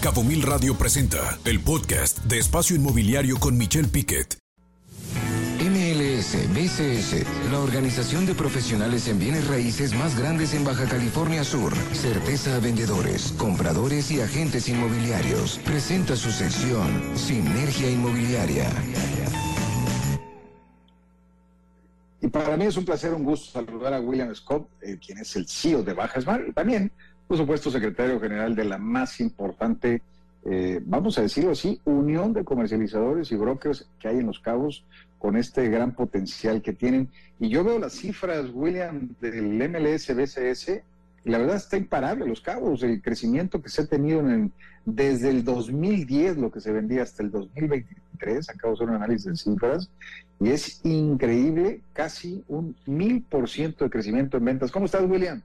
Cabo Mil Radio presenta el podcast de Espacio Inmobiliario con Michelle Piquet. MLS BCS, la organización de profesionales en bienes raíces más grandes en Baja California Sur. Certeza a vendedores, compradores y agentes inmobiliarios. Presenta su sección Sinergia Inmobiliaria. Y para mí es un placer, un gusto saludar a William Scott, eh, quien es el CEO de Baja Smart, y también por supuesto, secretario general de la más importante, eh, vamos a decirlo así, unión de comercializadores y brokers que hay en Los Cabos con este gran potencial que tienen. Y yo veo las cifras, William, del MLS BCS, y la verdad está imparable Los Cabos, el crecimiento que se ha tenido en desde el 2010, lo que se vendía hasta el 2023, acabo de hacer un análisis de cifras, y es increíble, casi un mil por ciento de crecimiento en ventas. ¿Cómo estás, William?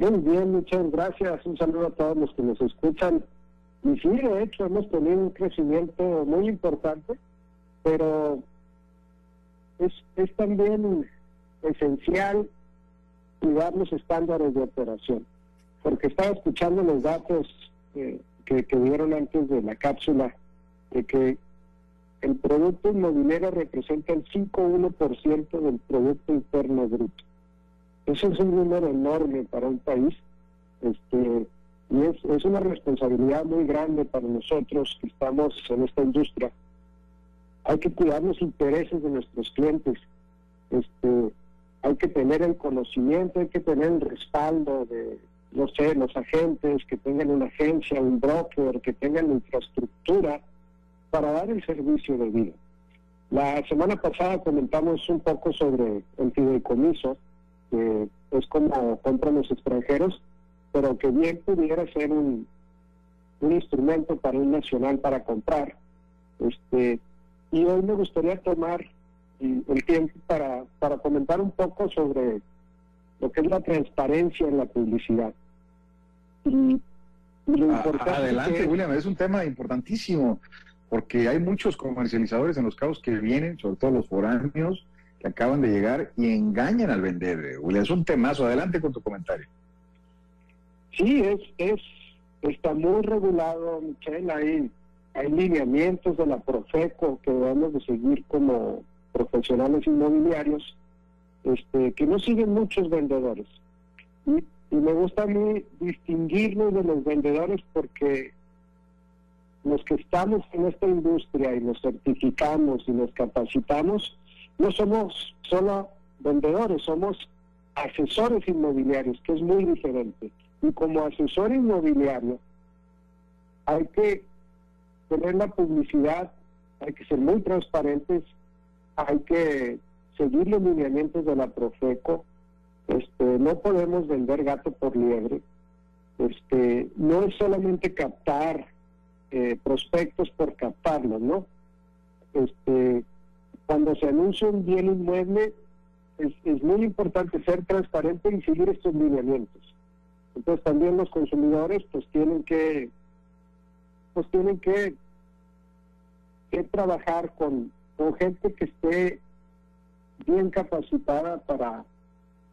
Muy bien, muchas gracias. Un saludo a todos los que nos escuchan. Y sí, de hecho, hemos tenido un crecimiento muy importante, pero es, es también esencial cuidar los estándares de operación, porque estaba escuchando los datos eh, que, que dieron antes de la cápsula, de que el producto inmobiliario representa el 5,1% del Producto Interno Bruto. Eso es un número enorme para un país este, y es, una responsabilidad muy grande para nosotros que estamos en esta industria. Hay que cuidar los intereses de nuestros clientes. Este, hay que tener el conocimiento, hay que tener el respaldo de, no sé, los agentes, que tengan una agencia, un broker, que tengan infraestructura para dar el servicio de vida. La semana pasada comentamos un poco sobre el fideicomiso que es como compran los extranjeros, pero que bien pudiera ser un, un instrumento para un nacional para comprar. Este, y hoy me gustaría tomar el tiempo para, para comentar un poco sobre lo que es la transparencia en la publicidad. Y, ah, Adelante, William, es un tema importantísimo, porque hay muchos comercializadores en los cabos que vienen, sobre todo los foráneos, que acaban de llegar y engañan al vender. William, es un temazo. Adelante con tu comentario. Sí, es, es, está muy regulado, Michelle. Hay, hay lineamientos de la Profeco que debemos de seguir como profesionales inmobiliarios este, que no siguen muchos vendedores. Y, y me gusta a mí distinguirnos de los vendedores porque los que estamos en esta industria y nos certificamos y nos capacitamos, no somos solo vendedores, somos asesores inmobiliarios, que es muy diferente. Y como asesor inmobiliario hay que tener la publicidad, hay que ser muy transparentes, hay que seguir los lineamientos de la Profeco, este, no podemos vender gato por liebre, este, no es solamente captar eh, prospectos por captarlos, ¿no? Este, cuando se anuncia un bien inmueble, es, muy importante ser transparente y seguir estos lineamientos. Entonces también los consumidores pues tienen que pues tienen que, trabajar con, con gente que esté bien capacitada para,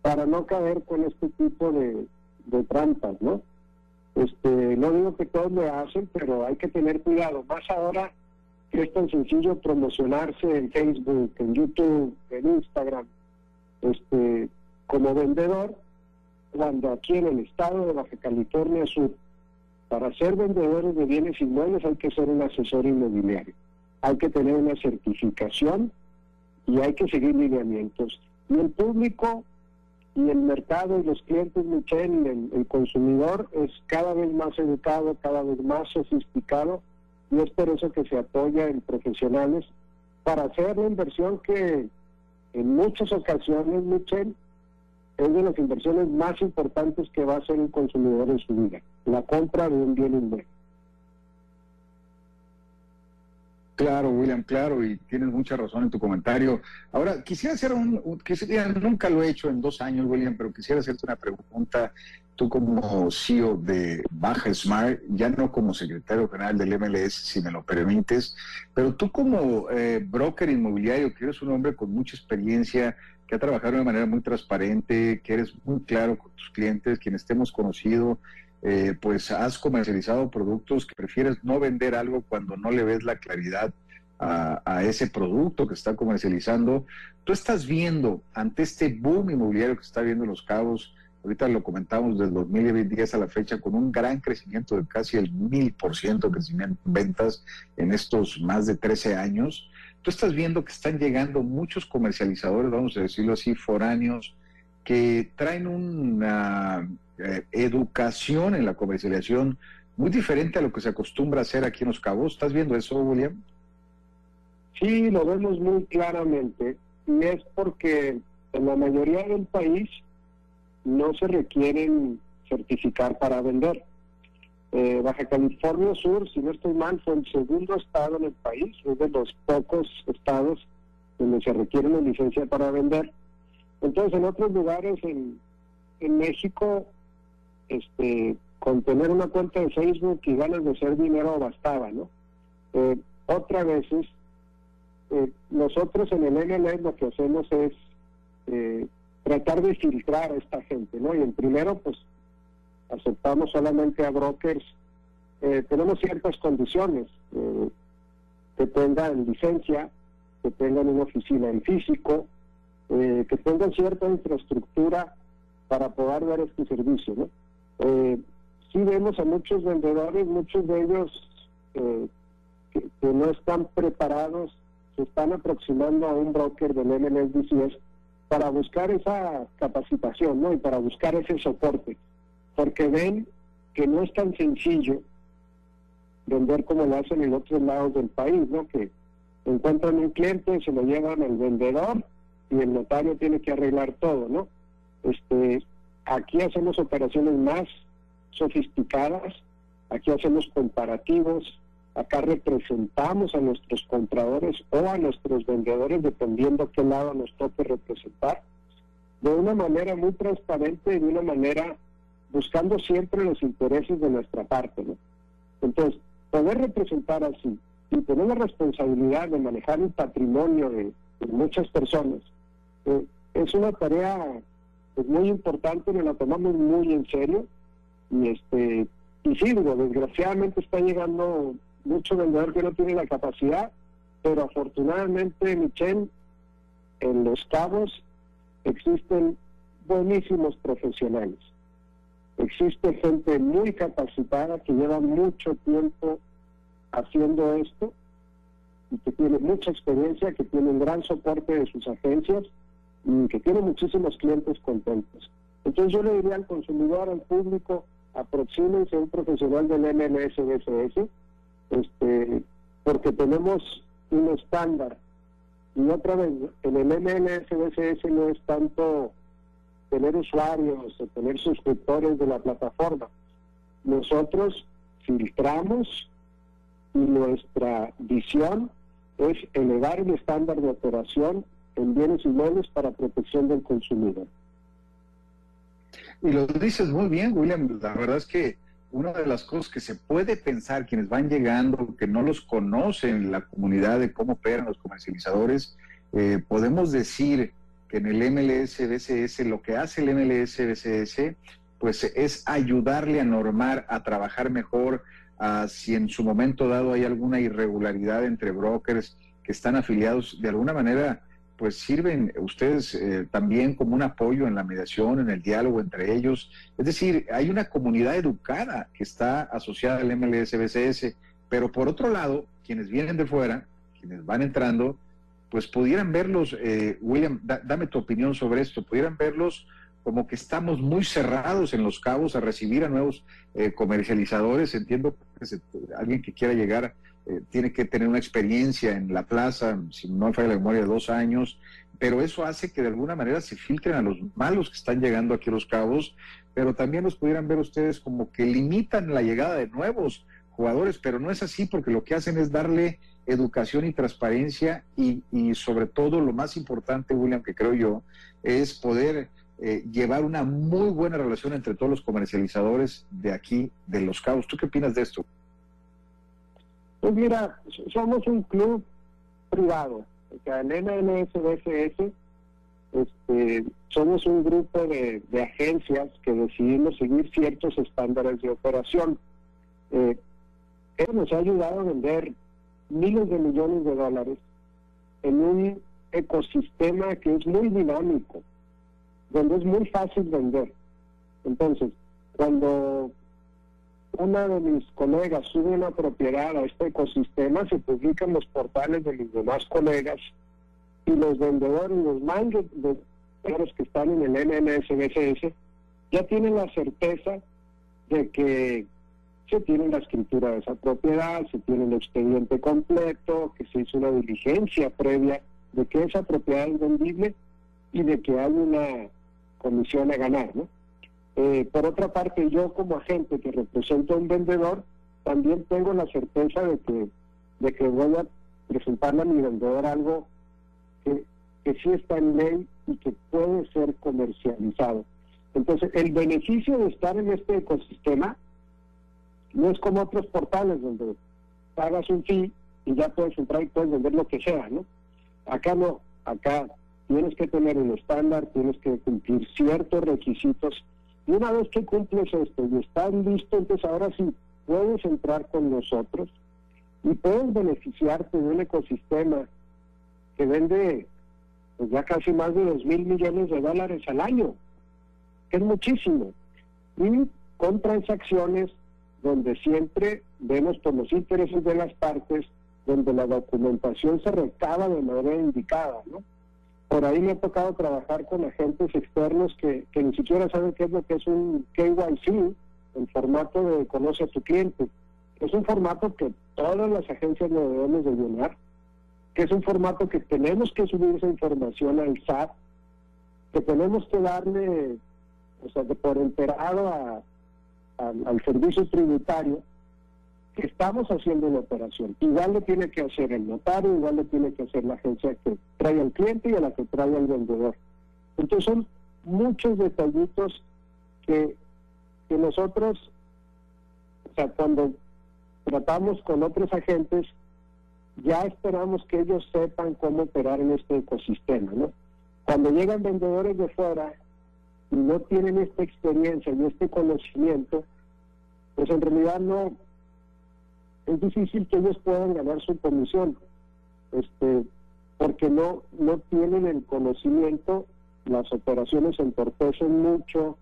para no caer con este tipo de, de trampas, ¿no? Este, no digo que todos lo hacen, pero hay que tener cuidado. Más ahora que es tan sencillo promocionarse en Facebook, en YouTube, en Instagram, este, como vendedor, cuando aquí en el estado de Baja California Sur, para ser vendedores de bienes inmuebles hay que ser un asesor inmobiliario, hay que tener una certificación y hay que seguir lineamientos. Y el público y el mercado y los clientes, Michelle, el, el consumidor es cada vez más educado, cada vez más sofisticado y es por eso que se apoya en profesionales para hacer la inversión que en muchas ocasiones, Michelle, es de las inversiones más importantes que va a hacer un consumidor en su vida, la compra de un bien inmueble. Claro, William, claro, y tienes mucha razón en tu comentario. Ahora, quisiera hacer un, quisiera, nunca lo he hecho en dos años, William, pero quisiera hacerte una pregunta tú como CEO de Baja Smart, ya no como secretario general del MLS, si me lo permites, pero tú como eh, broker inmobiliario, que eres un hombre con mucha experiencia, que ha trabajado de manera muy transparente, que eres muy claro con tus clientes, quienes te hemos conocido, eh, pues has comercializado productos que prefieres no vender algo cuando no le ves la claridad a, ese producto que está comercializando. Tú estás viendo ante este boom inmobiliario que está viendo Los Cabos, ahorita lo comentamos del 2010 a la fecha, con un gran crecimiento de casi el mil por ciento de crecimiento en ventas en estos más de 13 años. Tú estás viendo que están llegando muchos comercializadores, vamos a decirlo así, foráneos, que traen una eh, educación en la comercialización muy diferente a lo que se acostumbra a hacer aquí en Los Cabos. ¿Estás viendo eso, William? Sí, lo vemos muy claramente y es porque en la mayoría del país no se requieren certificar para vender. Eh, Baja California Sur, si no estoy mal, fue el segundo estado en el país, es de los pocos estados donde se requiere una licencia para vender. Entonces, en otros lugares en, en México, este, con tener una cuenta de Facebook y ganas de hacer dinero bastaba, ¿no? Eh, otra veces eh, nosotros en el NLE lo que hacemos es eh, tratar de filtrar a esta gente, ¿no? Y en primero, pues, aceptamos solamente a brokers. Eh, tenemos ciertas condiciones, que tengan licencia, que tengan una oficina en físico, que tengan cierta infraestructura para poder dar este servicio, ¿no? sí vemos a muchos vendedores, muchos de ellos que, que no están preparados se están aproximando a un broker del MNSDCS para buscar esa capacitación, ¿no? Y para buscar ese soporte, porque ven que no es tan sencillo vender como lo hacen en otros lados del país, ¿no? Que encuentran un cliente, se lo llevan al vendedor y el notario tiene que arreglar todo, ¿no? Este, aquí hacemos operaciones más sofisticadas, aquí hacemos comparativos, Acá representamos a nuestros compradores o a nuestros vendedores, dependiendo qué lado nos toque representar, de una manera muy transparente y de una manera buscando siempre los intereses de nuestra parte. ¿no? Entonces, poder representar así y tener la responsabilidad de manejar el patrimonio de, muchas personas eh, es una tarea pues, muy importante, nos la tomamos muy en serio y este y sí, desgraciadamente está llegando mucho vendedor que no tiene la capacidad, pero afortunadamente, Michelle, en Los Cabos existen buenísimos profesionales. Existe gente muy capacitada que lleva mucho tiempo haciendo esto y que tiene mucha experiencia, que tiene un gran soporte de sus agencias y que tiene muchísimos clientes contentos. Entonces yo le diría al consumidor, al público, aproxímense a un profesional del MLS este, porque tenemos un estándar. Y otra vez, en el MLSBCS no es tanto tener usuarios o tener suscriptores de la plataforma. Nosotros filtramos y nuestra visión es elevar el estándar de operación en bienes inmuebles para protección del consumidor. Y lo dices muy bien, William. La verdad es que una de las cosas que se puede pensar quienes van llegando, que no los conocen la comunidad de cómo operan los comercializadores, eh, podemos decir que en el MLS BCS lo que hace el MLS BCS pues es ayudarle a normar, a trabajar mejor, a si en su momento dado hay alguna irregularidad entre brokers que están afiliados, de alguna manera pues sirven ustedes eh, también como un apoyo en la mediación, en el diálogo entre ellos. Es decir, hay una comunidad educada que está asociada al MLSBCS, pero por otro lado, quienes vienen de fuera, quienes van entrando, pues pudieran verlos, eh, William, dame tu opinión sobre esto, pudieran verlos como que estamos muy cerrados en los cabos a recibir a nuevos eh, comercializadores. Entiendo que alguien que quiera llegar eh, tiene que tener una experiencia en la plaza, si no me falla la memoria, dos años, pero eso hace que de alguna manera se filtren a los malos que están llegando aquí a los cabos, pero también los pudieran ver ustedes como que limitan la llegada de nuevos jugadores, pero no es así porque lo que hacen es darle educación y transparencia y, sobre todo lo más importante, William, que creo yo, es poder eh, llevar una muy buena relación entre todos los comercializadores de aquí, de los cabos. ¿Tú qué opinas de esto? Pues mira, somos un club privado. O sea, el NNSBSS este, somos un grupo de, agencias que decidimos seguir ciertos estándares de operación. Eh, eso nos ha ayudado a vender miles de millones de dólares en un ecosistema que es muy dinámico, donde es muy fácil vender. Entonces, cuando una de mis colegas sube una propiedad a este ecosistema, se publican los portales de los demás colegas y los vendedores, los los que están en el MMSBCS, ya tienen la certeza de que se tiene la escritura de esa propiedad, se tiene el expediente completo, que se hizo una diligencia previa de que esa propiedad es vendible y de que hay una comisión a ganar, ¿no? Eh, por otra parte, yo como agente que represento a un vendedor, también tengo la certeza de que, de que voy a presentarle a mi vendedor algo que, que sí está en ley y que puede ser comercializado. Entonces, el beneficio de estar en este ecosistema no es como otros portales donde pagas un fee y ya puedes entrar y puedes vender lo que sea, ¿no? Acá no, acá tienes que tener un estándar, tienes que cumplir ciertos requisitos y una vez que cumples esto y estás listo, entonces ahora sí puedes entrar con nosotros y puedes beneficiarte de un ecosistema que vende pues, ya casi más de dos mil millones de dólares al año, que es muchísimo. Y con transacciones donde siempre vemos por los intereses de las partes, donde la documentación se recaba de manera indicada, ¿no? Por ahí me ha tocado trabajar con agentes externos que, ni siquiera saben qué es lo que es un KYC, el formato de conoce a tu cliente. Es un formato que todas las agencias lo debemos de llenar, que es un formato que tenemos que subir esa información al SAT, que tenemos que darle, o sea, de por enterado al servicio tributario, que estamos haciendo una operación. Igual lo tiene que hacer el notario, igual lo tiene que hacer la agencia que trae al cliente y a la que trae al vendedor. Entonces son muchos detallitos que, que nosotros, o sea, cuando tratamos con otros agentes, ya esperamos que ellos sepan cómo operar en este ecosistema, ¿no? Cuando llegan vendedores de fuera y no tienen esta experiencia y este conocimiento, pues en realidad no, es difícil que ellos puedan ganar su comisión, este, porque no, no tienen el conocimiento, las operaciones entorpecen mucho,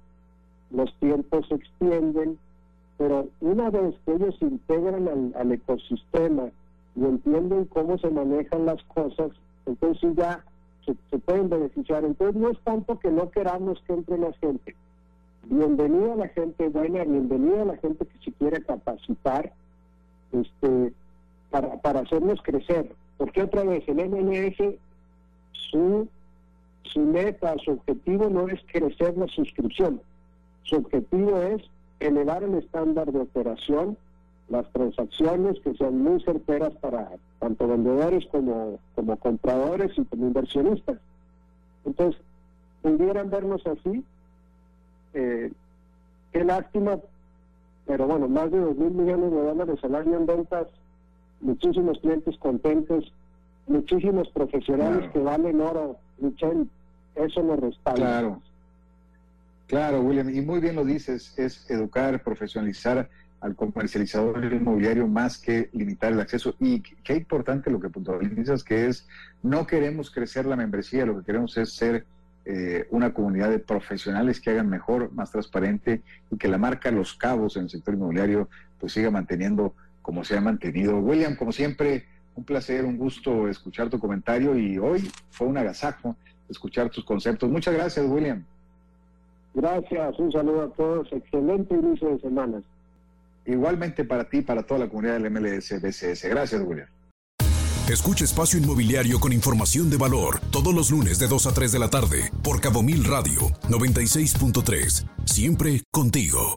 los tiempos se extienden, pero una vez que ellos integran al, ecosistema y entienden cómo se manejan las cosas, entonces ya se, pueden beneficiar. Entonces no es tanto que no queramos que entre más gente. Bienvenida a la gente buena, bienvenida a la gente que se quiere capacitar, este, para, para hacernos crecer. Porque otra vez, el MLS, su, su meta, su objetivo no es crecer la suscripción. Su objetivo es elevar el estándar de operación, las transacciones que sean muy certeras para tanto vendedores como, como compradores y como inversionistas. Entonces, pudieran vernos así. Eh, qué lástima pero bueno, más de dos mil millones de dólares al año en ventas, muchísimos clientes contentos, muchísimos profesionales que valen oro, Michelle, eso nos respalda. Claro, claro, William, y muy bien lo dices, es educar, profesionalizar al comercializador inmobiliario más que limitar el acceso. Y qué importante lo que puntualizas, que es, no queremos crecer la membresía, lo que queremos es ser eh, una comunidad de profesionales que hagan mejor, más transparente y que la marca Los Cabos en el sector inmobiliario pues siga manteniendo como se ha mantenido. William, como siempre, un placer, un gusto escuchar tu comentario y hoy fue un agasajo escuchar tus conceptos. Muchas gracias, William. Gracias, un saludo a todos, excelente inicio de semana. Igualmente para ti, para toda la comunidad del MLS BCS. Gracias, William. Escucha Espacio Inmobiliario con información de valor todos los lunes de 2 a 3 de la tarde por Cabo Mil Radio 96.3. Siempre contigo.